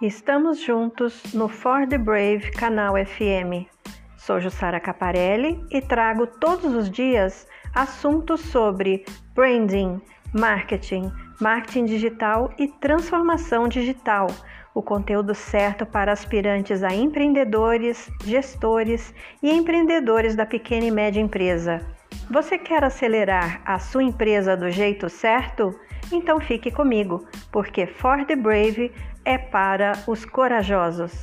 Estamos juntos no For the Brave Canal FM. Sou Jussara Caparelli e trago todos os dias assuntos sobre branding, marketing, marketing digital e transformação digital. O conteúdo certo para aspirantes a empreendedores, gestores e empreendedores da pequena e média empresa. Você quer acelerar a sua empresa do jeito certo? Então fique comigo, porque For the Brave é para os corajosos.